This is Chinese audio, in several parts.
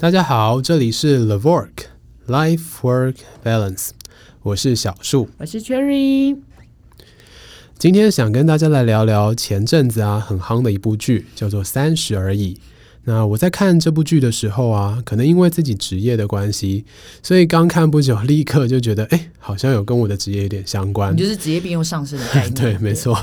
大家好，这里是 l e v o r k Life Work Balance，我是小树，我是 Cherry。今天想跟大家来聊聊前阵子啊很夯的一部剧，叫做《三十而已》。那我在看这部剧的时候啊，可能因为自己职业的关系，所以刚看不久，立刻就觉得，哎，好像有跟我的职业有点相关。你就是职业病又上升的概念。对，没错。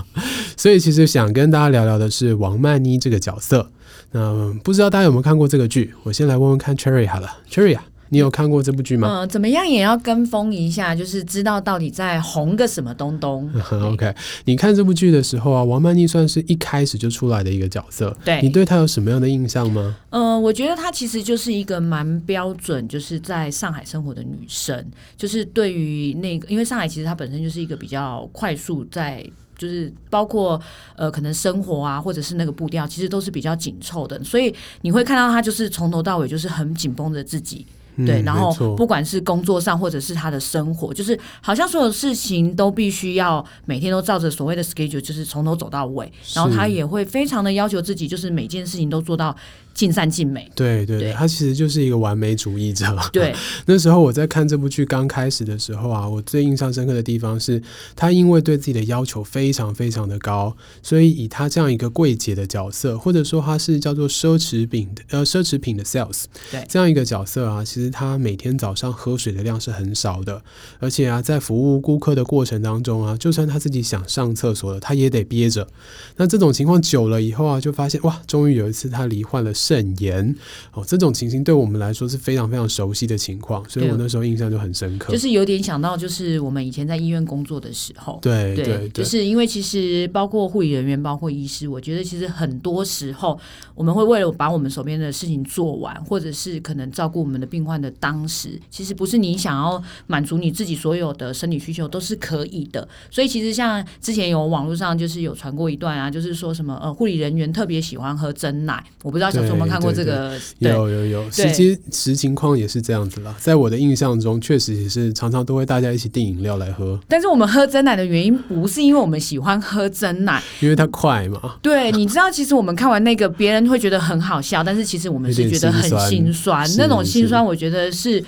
所以其实想跟大家聊聊的是王曼妮这个角色。那不知道大家有没有看过这个剧？我先来问问看 Cherry 好了，Cherry 啊，你有看过这部剧吗？嗯，怎么样也要跟风一下，就是知道到底在红个什么东东。OK，你看这部剧的时候啊，王曼妮算是一开始就出来的一个角色，对，你对她有什么样的印象吗？呃，我觉得她其实就是一个蛮标准，就是在上海生活的女生，就是对于那个，因为上海其实它本身就是一个比较快速在。就是包括呃，可能生活啊，或者是那个步调，其实都是比较紧凑的，所以你会看到他就是从头到尾就是很紧绷着自己，嗯、对，然后不管是工作上或者是他的生活，就是好像所有事情都必须要每天都照着所谓的 schedule，就是从头走到尾，然后他也会非常的要求自己，就是每件事情都做到。尽善尽美，对对对，他其实就是一个完美主义者。对，那时候我在看这部剧刚开始的时候啊，我最印象深刻的地方是，他因为对自己的要求非常非常的高，所以以他这样一个柜姐的角色，或者说他是叫做奢侈品的呃奢侈品的 sales，对这样一个角色啊，其实他每天早上喝水的量是很少的，而且啊，在服务顾客的过程当中啊，就算他自己想上厕所了，他也得憋着。那这种情况久了以后啊，就发现哇，终于有一次他罹患了。肾炎哦，这种情形对我们来说是非常非常熟悉的情况，所以我那时候印象就很深刻。就是有点想到，就是我们以前在医院工作的时候，对对，对，就是因为其实包括护理人员，包括医师，我觉得其实很多时候我们会为了把我们手边的事情做完，或者是可能照顾我们的病患的当时，其实不是你想要满足你自己所有的生理需求都是可以的。所以其实像之前有网络上就是有传过一段啊，就是说什么呃护理人员特别喜欢喝真奶，我不知道小时候。我们看过这个，有有有，实际实情况也是这样子啦。在我的印象中，确实也是常常都会大家一起订饮料来喝。但是我们喝真奶的原因不是因为我们喜欢喝真奶，因为它快嘛。对，你知道，其实我们看完那个，别人会觉得很好笑，但是其实我们是觉得很心酸。那种心酸，我觉得是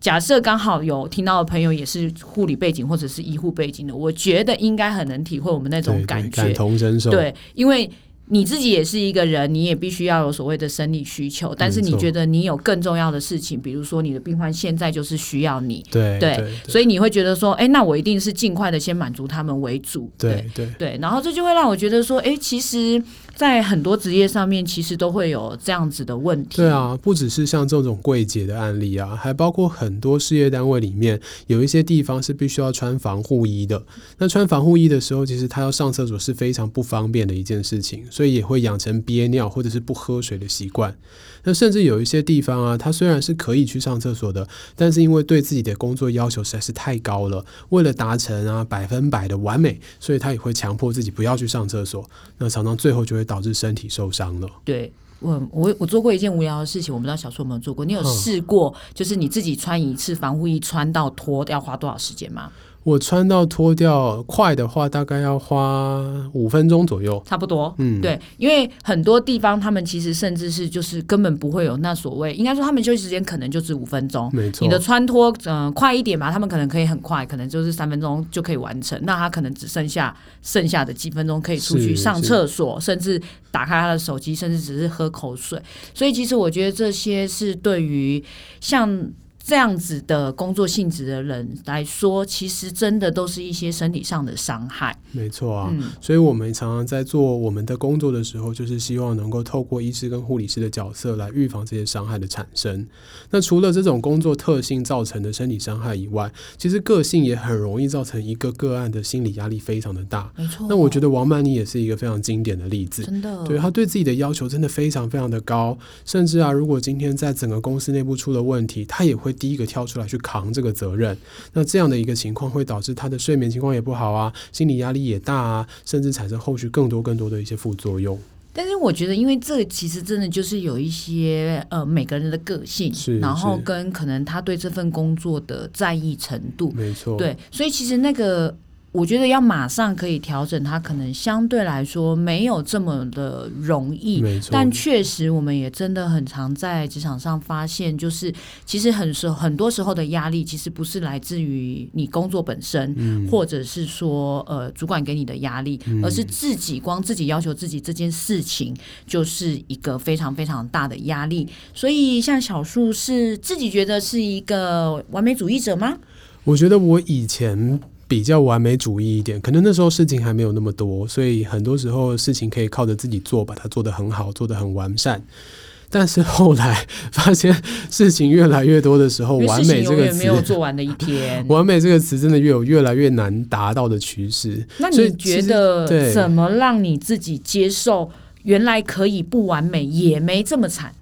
假设刚好有听到的朋友也是护理背景或者是医护背景的，我觉得应该很能体会我们那种感觉，感同身受。对，因为。你自己也是一个人，你也必须要有所谓的生理需求，但是你觉得你有更重要的事情，比如说你的病患现在就是需要你，对所以你会觉得说，哎，那我一定是尽快的先满足他们为主，对对。对，然后这就会让我觉得说，哎，其实。在很多职业上面，其实都会有这样子的问题。对啊，不只是像这种柜姐的案例啊，还包括很多事业单位里面有一些地方是必须要穿防护衣的。那穿防护衣的时候，其实他要上厕所是非常不方便的一件事情，所以也会养成憋尿或者是不喝水的习惯。那甚至有一些地方啊，他虽然是可以去上厕所的，但是因为对自己的工作要求实在是太高了，为了达成啊百分百的完美，所以他也会强迫自己不要去上厕所。那常常最后就会导致身体受伤了。对，我我我做过一件无聊的事情，我不知道小树有没有做过。你有试过，就是你自己穿一次防护衣穿到脱要花多少时间吗？我穿到脱掉，快的话大概要花五分钟左右，差不多。嗯，对，因为很多地方他们其实甚至是就是根本不会有那所谓，应该说他们休息时间可能就是五分钟。没错，你的穿脱嗯、呃、快一点吧，他们可能可以很快，可能就是三分钟就可以完成。那他可能只剩下剩下的几分钟可以出去上厕所，甚至打开他的手机，甚至只是喝口水。所以其实我觉得这些是对于像。这样子的工作性质的人来说，其实真的都是一些身体上的伤害。没错啊，嗯，所以我们常常在做我们的工作的时候，就是希望能够透过医师跟护理师的角色来预防这些伤害的产生。那除了这种工作特性造成的身体伤害以外，其实个性也很容易造成一个个案的心理压力非常的大。没错。那我觉得王曼妮也是一个非常经典的例子。真的，对，他对自己的要求真的非常非常的高，甚至啊，如果今天在整个公司内部出了问题，他也会。第一个跳出来去扛这个责任，那这样的一个情况会导致他的睡眠情况也不好啊，心理压力也大啊，甚至产生后续更多更多的一些副作用。但是我觉得，因为这其实真的就是有一些呃每个人的个性，然后跟可能他对这份工作的在意程度，没错，对，所以其实那个。我觉得要马上可以调整，它可能相对来说没有这么的容易。没错。但确实，我们也真的很常在职场上发现，就是其实很时很多时候的压力，其实不是来自于你工作本身，嗯、或者是说呃主管给你的压力，嗯、而是自己光自己要求自己这件事情，就是一个非常非常大的压力。所以，像小树是自己觉得是一个完美主义者吗？我觉得我以前。比较完美主义一点，可能那时候事情还没有那么多，所以很多时候事情可以靠着自己做，把它做得很好，做得很完善。但是后来发现事情越来越多的时候，完美这个词没有做完的一天，完美这个词真的越有越来越难达到的趋势。那你觉得怎么让你自己接受原来可以不完美也没这么惨？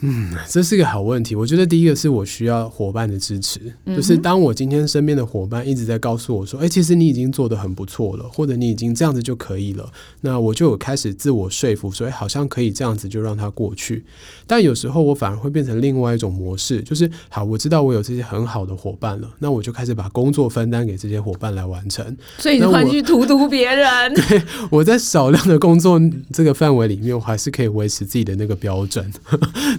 嗯，这是个好问题。我觉得第一个是我需要伙伴的支持，嗯、就是当我今天身边的伙伴一直在告诉我说：“哎、欸，其实你已经做得很不错了，或者你已经这样子就可以了。”那我就有开始自我说服，所以好像可以这样子就让它过去。但有时候我反而会变成另外一种模式，就是好，我知道我有这些很好的伙伴了，那我就开始把工作分担给这些伙伴来完成。所以你会去荼毒别人？对，我在少量的工作这个范围里面，我还是可以维持自己的那个标准。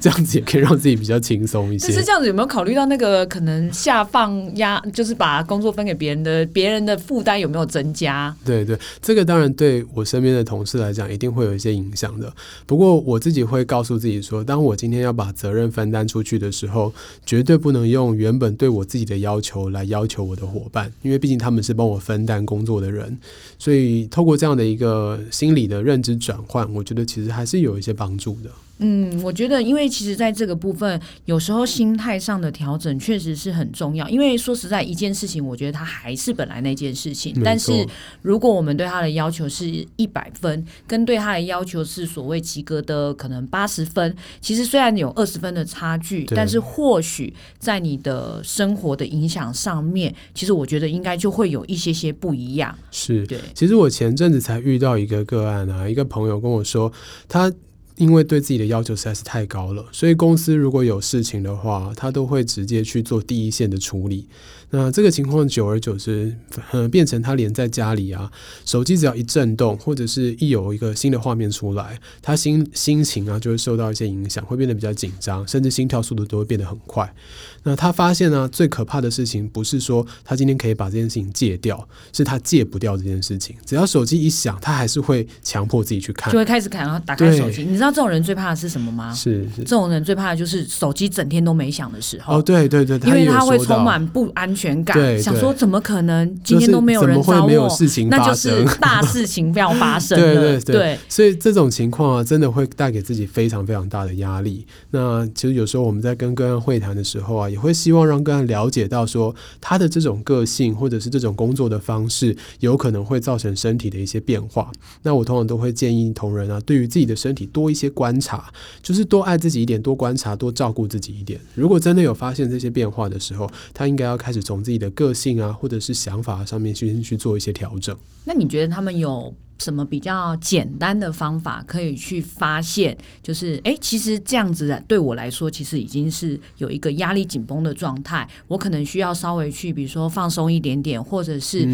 这样。子也可以让自己比较轻松一些。但是这样子有没有考虑到那个可能下放压，就是把工作分给别人的，别人的负担有没有增加？对对，这个当然对我身边的同事来讲，一定会有一些影响的。不过我自己会告诉自己说，当我今天要把责任分担出去的时候，绝对不能用原本对我自己的要求来要求我的伙伴，因为毕竟他们是帮我分担工作的人。所以透过这样的一个心理的认知转换，我觉得其实还是有一些帮助的。嗯，我觉得，因为其实在这个部分，有时候心态上的调整确实是很重要。因为说实在，一件事情，我觉得它还是本来那件事情。但是，如果我们对他的要求是一百分，跟对他的要求是所谓及格的可能八十分，其实虽然有二十分的差距，但是或许在你的生活的影响上面，其实我觉得应该就会有一些些不一样。是，对。其实我前阵子才遇到一个个案啊，一个朋友跟我说，他。因为对自己的要求实在是太高了，所以公司如果有事情的话，他都会直接去做第一线的处理。那这个情况久而久之，呃，变成他连在家里啊，手机只要一震动，或者是一有一个新的画面出来，他心心情啊就会受到一些影响，会变得比较紧张，甚至心跳速度都会变得很快。那他发现呢、啊，最可怕的事情不是说他今天可以把这件事情戒掉，是他戒不掉这件事情。只要手机一响，他还是会强迫自己去看，就会开始看，然后打开手机。你知道这种人最怕的是什么吗？是，是这种人最怕的就是手机整天都没响的时候。哦，对对对，因为他会充满不安全感，对对想说怎么可能今天都没有人找我？没有事情发生？那就是大事情要发生了。对 对对，对所以这种情况啊，真的会带给自己非常非常大的压力。那其实有时候我们在跟个案会谈的时候啊，也会希望让个案了解到说，他的这种个性或者是这种工作的方式，有可能会造成身体的一些变化。那我通常都会建议同仁啊，对于自己的身体多一些观察，就是多爱自己一点，多观察，多照顾自己一点。如果真的有发现这些变化的时候，他应该要开始从自己的个性啊，或者是想法上面去去做一些调整。那你觉得他们有什么比较简单的方法可以去发现？就是哎，其实这样子对我来说，其实已经是有一个压力紧绷的状态。我可能需要稍微去，比如说放松一点点，或者是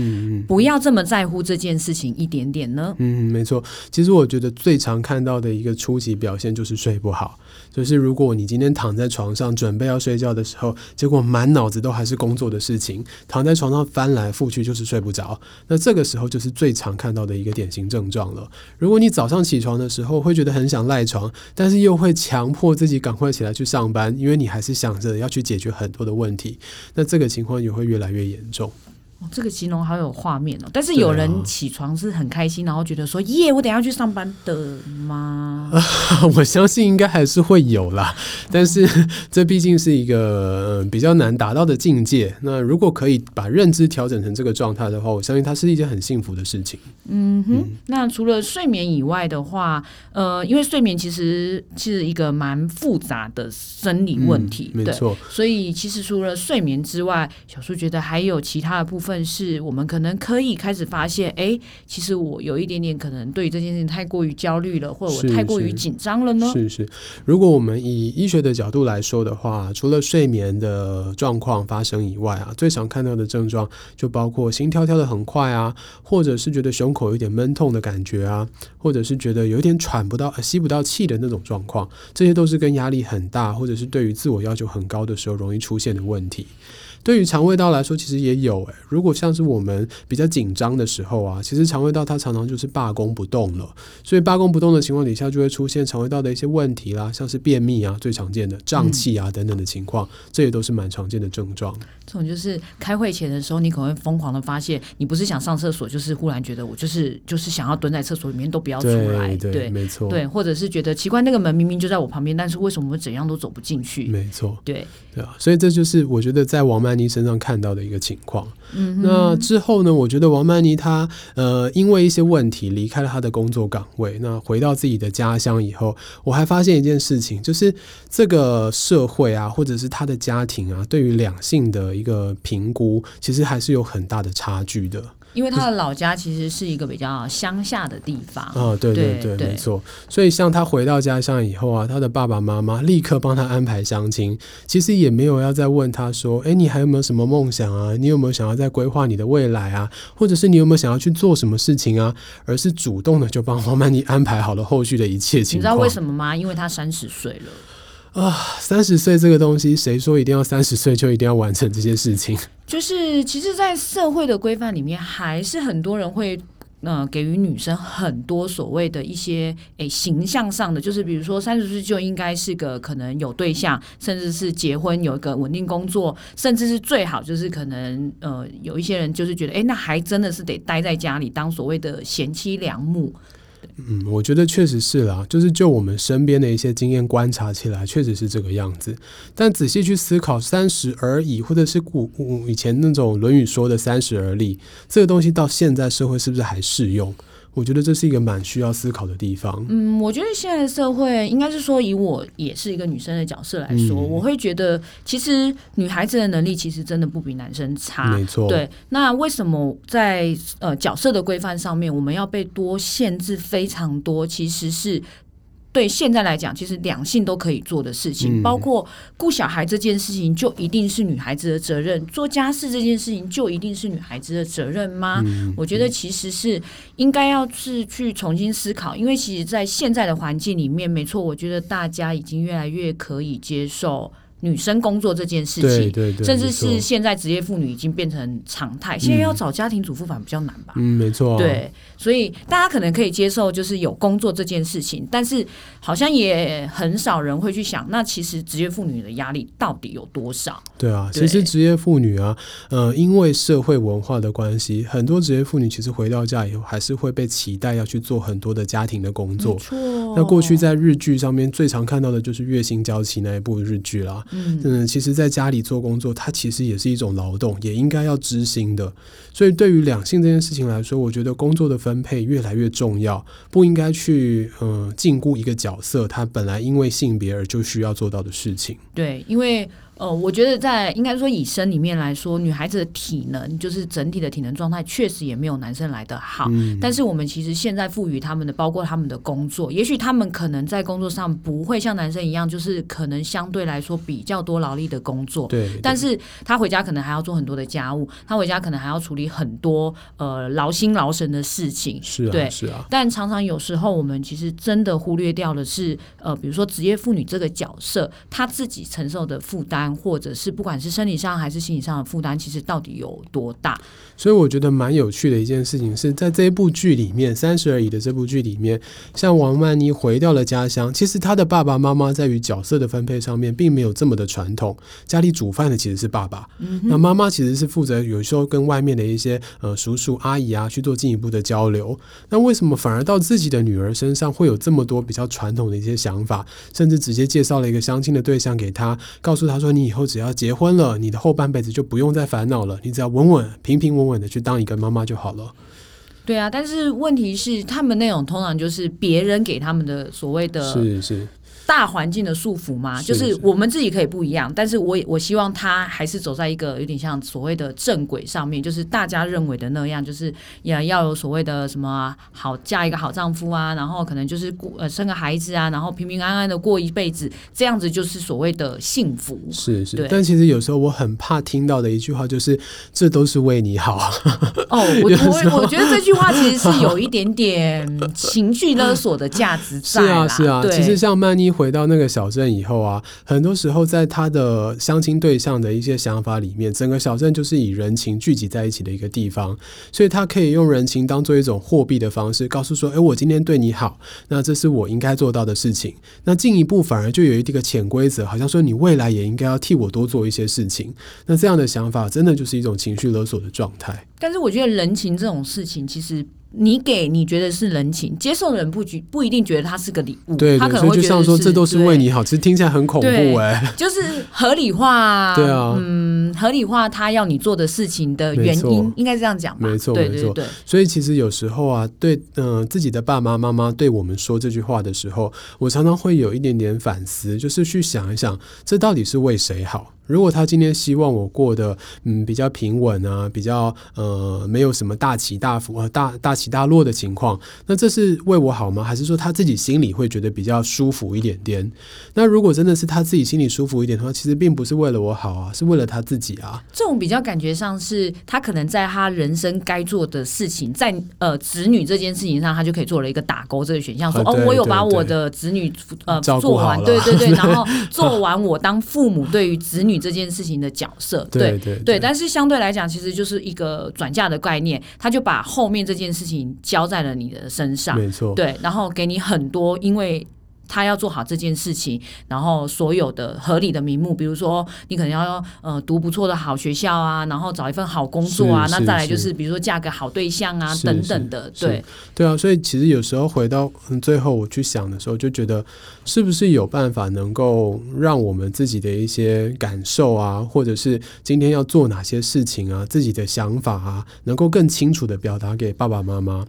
不要这么在乎这件事情一点点呢？嗯，没错。其实我觉得最常看到的一个初级表现就是睡不好。就是如果你今天躺在床上准备要睡觉的时候，结果满脑子都还是工作的事情，躺在床上翻来覆去就是睡不着，那这个时候就是最常看到的一个典型症状了。如果你早上起床的时候会觉得很想赖床，但是又会强迫自己赶快起来去上班，因为你还是想着要去解决很多的问题，那这个情况也会越来越严重。哦、这个形容好有画面哦，但是有人起床是很开心，啊、然后觉得说耶，我等下要去上班的吗？呃、我相信应该还是会有啦，但是 这毕竟是一个、呃、比较难达到的境界。那如果可以把认知调整成这个状态的话，我相信它是一件很幸福的事情。嗯哼，嗯，那除了睡眠以外的话，呃，因为睡眠其实是一个蛮复杂的生理问题，嗯、没错。所以其实除了睡眠之外，小树觉得还有其他的部分。分是我们可能可以开始发现，哎，其实我有一点点可能对于这件事情太过于焦虑了，或者我太过于紧张了呢？是是，是。如果我们以医学的角度来说的话，除了睡眠的状况发生以外啊，最常看到的症状就包括心跳跳的很快啊，或者是觉得胸口有点闷痛的感觉啊，或者是觉得有点喘不到、吸不到气的那种状况，这些都是跟压力很大，或者是对于自我要求很高的时候容易出现的问题。对于肠胃道来说，其实也有诶。如果像是我们比较紧张的时候啊，其实肠胃道它常常就是罢工不动了。所以罢工不动的情况底下，就会出现肠胃道的一些问题啦，像是便秘啊，最常见的胀气啊等等的情况，这也都是蛮常见的症状。这种就是开会前的时候，你可能会疯狂的发现，你不是想上厕所，就是忽然觉得我就是就是想要蹲在厕所里面都不要出来，对，对，没错，对，或者是觉得奇怪，那个门明明就在我旁边，但是为什么我怎样都走不进去？没错，对，对啊，所以这就是我觉得在王曼妮身上看到的一个情况。嗯，那之后呢？我觉得王曼妮她呃，因为一些问题离开了她的工作岗位，那回到自己的家乡以后，我还发现一件事情，就是这个社会啊，或者是她的家庭啊，对于两性的一个评估，其实还是有很大的差距的。因为他的老家其实是一个比较乡下的地方。哦，对对对，对没错。所以像他回到家乡以后啊，他的爸爸妈妈立刻帮他安排相亲，其实也没有要再问他说：“哎，你还有没有什么梦想啊？你有没有想要再规划你的未来啊？或者是你有没有想要去做什么事情啊？”而是主动的就帮黄曼妮安排好了后续的一切情况。你知道为什么吗？因为他三十岁了。啊，三十岁这个东西，谁说一定要三十岁就一定要完成这些事情？就是，其实，在社会的规范里面，还是很多人会，呃，给予女生很多所谓的一些，诶，形象上的，就是比如说三十岁就应该是个可能有对象，甚至是结婚，有一个稳定工作，甚至是最好就是可能，呃，有一些人就是觉得，诶，那还真的是得待在家里当所谓的贤妻良母。嗯，我觉得确实是啦，就是就我们身边的一些经验观察起来，确实是这个样子。但仔细去思考，三十而已，或者是古以前那种《论语》说的“三十而立”，这个东西到现在社会是不是还适用？我觉得这是一个蛮需要思考的地方。嗯，我觉得现在的社会应该是说，以我也是一个女生的角色来说，嗯、我会觉得其实女孩子的能力其实真的不比男生差。没错。对，那为什么在呃角色的规范上面，我们要被多限制非常多？其实是。对现在来讲，其实两性都可以做的事情，嗯、包括顾小孩这件事情，就一定是女孩子的责任；做家事这件事情，就一定是女孩子的责任吗？嗯、我觉得其实是应该要是去重新思考，因为其实，在现在的环境里面，没错，我觉得大家已经越来越可以接受。女生工作这件事情，对对对，甚至是现在职业妇女已经变成常态。现在要找家庭主妇反而比较难吧？嗯，没错、啊。对，所以大家可能可以接受，就是有工作这件事情，但是好像也很少人会去想，那其实职业妇女的压力到底有多少？对啊，对其实职业妇女啊，呃，因为社会文化的关系，很多职业妇女其实回到家以后，还是会被期待要去做很多的家庭的工作。没错。那过去在日剧上面最常看到的就是《月薪娇妻》那一部日剧啦。嗯，其实，在家里做工作，它其实也是一种劳动，也应该要知心的。所以，对于两性这件事情来说，我觉得工作的分配越来越重要，不应该去嗯禁锢一个角色，他本来因为性别而就需要做到的事情。对，因为。呃，我觉得在应该说以生里面来说，女孩子的体能就是整体的体能状态确实也没有男生来的好。嗯。但是我们其实现在赋予他们的，包括他们的工作，也许他们可能在工作上不会像男生一样，就是可能相对来说比较多劳力的工作。对。对。但是他回家可能还要做很多的家务，他回家可能还要处理很多呃劳心劳神的事情。是啊。对。是啊。但常常有时候我们其实真的忽略掉的是，呃，比如说职业妇女这个角色，她自己承受的负担。或者是不管是生理上还是心理上的负担，其实到底有多大？所以我觉得蛮有趣的一件事情是在这一部剧里面，《三十而已》的这部剧里面，像王曼妮回到了家乡，其实她的爸爸妈妈在于角色的分配上面并没有这么的传统。家里煮饭的其实是爸爸，嗯、那妈妈其实是负责有时候跟外面的一些呃叔叔阿姨啊去做进一步的交流。那为什么反而到自己的女儿身上会有这么多比较传统的一些想法，甚至直接介绍了一个相亲的对象给她，告诉她说：“你以后只要结婚了，你的后半辈子就不用再烦恼了，你只要稳稳平平稳稳的去当一个妈妈就好了。”对啊，但是问题是，他们那种通常就是别人给他们的所谓的是是。大环境的束缚吗？就是我们自己可以不一样，但是我我希望他还是走在一个有点像所谓的正轨上面，就是大家认为的那样，就是也要有所谓的什么好嫁一个好丈夫啊，然后可能就是过呃生个孩子啊，然后平平安安的过一辈子，这样子就是所谓的幸福。是是，但其实有时候我很怕听到的一句话就是这都是为你好。哦，我 我我觉得这句话其实是有一点点情绪勒索的价值在。是啊是啊，其实像曼妮。回到那个小镇以后啊，很多时候在他的相亲对象的一些想法里面，整个小镇就是以人情聚集在一起的一个地方，所以他可以用人情当做一种货币的方式，告诉说：“哎，我今天对你好，那这是我应该做到的事情。”那进一步反而就有一个潜规则，好像说你未来也应该要替我多做一些事情。那这样的想法真的就是一种情绪勒索的状态。但是我觉得人情这种事情，其实。你给你觉得是人情，接受的人不觉不一定觉得他是个礼物，对，对，他可能会觉得就像说这都是为你好，其实听起来很恐怖哎、欸，就是合理化，对啊，嗯，合理化他要你做的事情的原因，应该是这样讲吧，没错，没错，所以其实有时候啊，对，嗯、呃，自己的爸爸妈妈对我们说这句话的时候，我常常会有一点点反思，就是去想一想，这到底是为谁好？如果他今天希望我过得嗯比较平稳啊，比较呃没有什么大起大伏呃大大起大落的情况，那这是为我好吗？还是说他自己心里会觉得比较舒服一点点？那如果真的是他自己心里舒服一点的话，其实并不是为了我好啊，是为了他自己啊。这种比较感觉上是他可能在他人生该做的事情，在呃子女这件事情上，他就可以做了一个打勾这个选项，说、呃、哦，我有把我的子女呃做完，对对对，然后 做完我当父母对于子女。这件事情的角色，对对对，对，但是相对来讲，其实就是一个转嫁的概念，他就把后面这件事情交在了你的身上，没错，对，然后给你很多，因为。他要做好这件事情，然后所有的合理的名目，比如说你可能要呃读不错的好学校啊，然后找一份好工作啊，那再来就是比如说嫁个好对象啊等等的，对对啊，所以其实有时候回到最后我去想的时候，就觉得是不是有办法能够让我们自己的一些感受啊，或者是今天要做哪些事情啊，自己的想法啊，能够更清楚的表达给爸爸妈妈，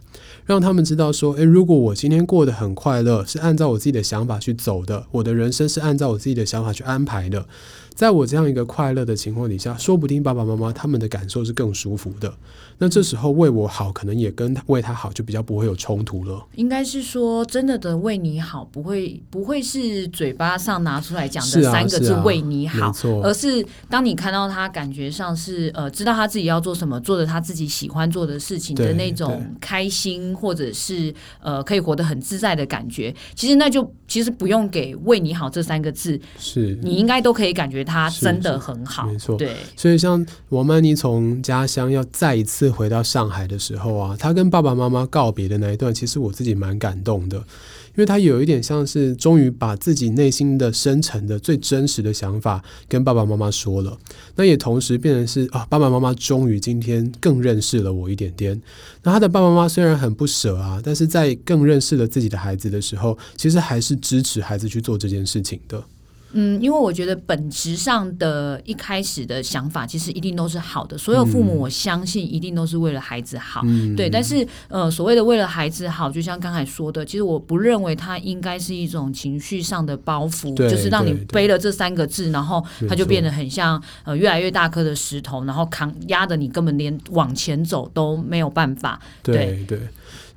让他们知道说，诶，如果我今天过得很快乐，是按照我自己的。想法去走的，我的人生是按照我自己的想法去安排的。在我这样一个快乐的情况底下，说不定爸爸妈妈他们的感受是更舒服的。那这时候为我好，可能也跟为他好就比较不会有冲突了。应该是说，真的的为你好，不会不会是嘴巴上拿出来讲的三个字“为你好”，是啊，是啊，而是当你看到他感觉上是呃，知道他自己要做什么，做着他自己喜欢做的事情的那种开心，或者是呃，可以活得很自在的感觉。其实那就其实不用给“为你好”这三个字，是你应该都可以感觉他真的很好。没错，对。所以像王曼妮从家乡要再一次回到上海的时候啊，他跟爸爸妈妈告别的那一段，其实我自己蛮感动的，因为他有一点像是终于把自己内心的深沉的最真实的想法跟爸爸妈妈说了，那也同时变成是啊，爸爸妈妈终于今天更认识了我一点点。那他的爸爸妈妈虽然很不舍啊，但是在更认识了自己的孩子的时候，其实还是支持孩子去做这件事情的。嗯，因为我觉得本质上的一开始的想法，其实一定都是好的。所有父母，我相信一定都是为了孩子好，嗯、对。但是，呃，所谓的为了孩子好，就像刚才说的，其实我不认为它应该是一种情绪上的包袱，就是让你背了这三个字，然后它就变得很像呃越来越大颗的石头，然后扛压的你根本连往前走都没有办法。对对。对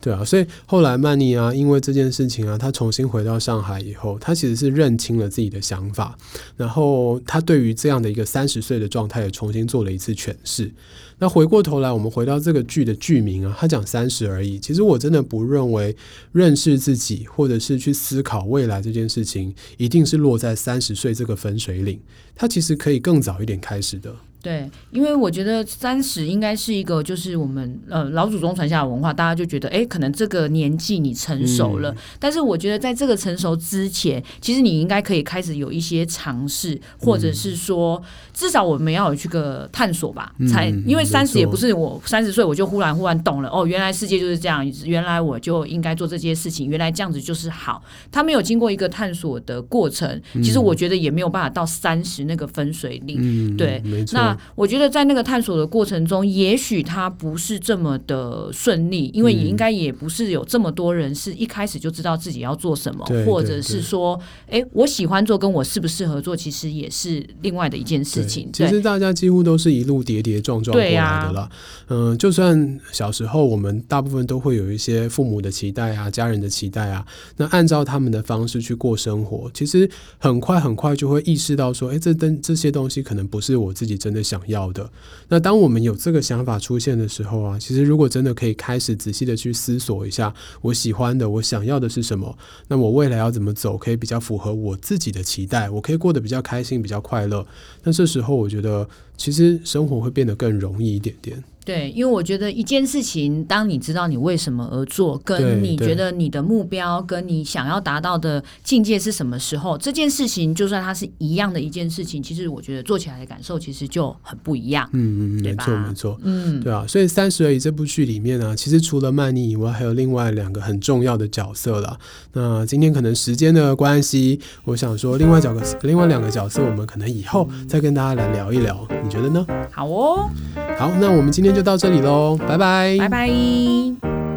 对啊，所以后来曼妮啊，因为这件事情啊，她重新回到上海以后，她其实是认清了自己的想法，然后她对于这样的一个三十岁的状态也重新做了一次诠释。那回过头来，我们回到这个剧的剧名啊，他讲三十而已。其实我真的不认为认识自己或者是去思考未来这件事情，一定是落在三十岁这个分水岭，他其实可以更早一点开始的。对，因为我觉得三十应该是一个，就是我们呃老祖宗传下的文化，大家就觉得，哎，可能这个年纪你成熟了。嗯。但是我觉得在这个成熟之前，其实你应该可以开始有一些尝试，或者是说，至少我们要有去个探索吧。嗯。才因为三十也不是我三十岁我就忽然忽然懂了，哦，原来世界就是这样，原来我就应该做这些事情，原来这样子就是好。他没有经过一个探索的过程，其实我觉得也没有办法到三十那个分水岭。嗯。对，没错。那那我觉得在那个探索的过程中，也许他不是这么的顺利，因为也应该也不是有这么多人是一开始就知道自己要做什么，对或者是说，哎，我喜欢做跟我适不适合做，其实也是另外的一件事情。其实大家几乎都是一路跌跌撞撞过来的啦。嗯、啊呃，就算小时候我们大部分都会有一些父母的期待啊，家人的期待啊，那按照他们的方式去过生活，其实很快很快就会意识到说，哎，这灯这些东西可能不是我自己真的想要的。那当我们有这个想法出现的时候啊，其实如果真的可以开始仔细的去思索一下，我喜欢的，我想要的是什么，那我未来要怎么走，可以比较符合我自己的期待，我可以过得比较开心，比较快乐。那这时候我觉得，其实生活会变得更容易一点点。对，因为我觉得一件事情，当你知道你为什么而做，跟你觉得你的目标跟你想要达到的境界是什么时候，这件事情就算它是一样的一件事情，其实我觉得做起来的感受其实就很不一样。嗯嗯，没错没错，嗯，对啊。所以《三十而已》这部剧里面呢、啊，其实除了曼妮以外，还有另外两个很重要的角色了。那今天可能时间的关系，我想说另外角个，另外两个角色，我们可能以后再跟大家来聊一聊，你觉得呢？好哦，好，那我们今天。就到这里喽，拜拜，拜拜。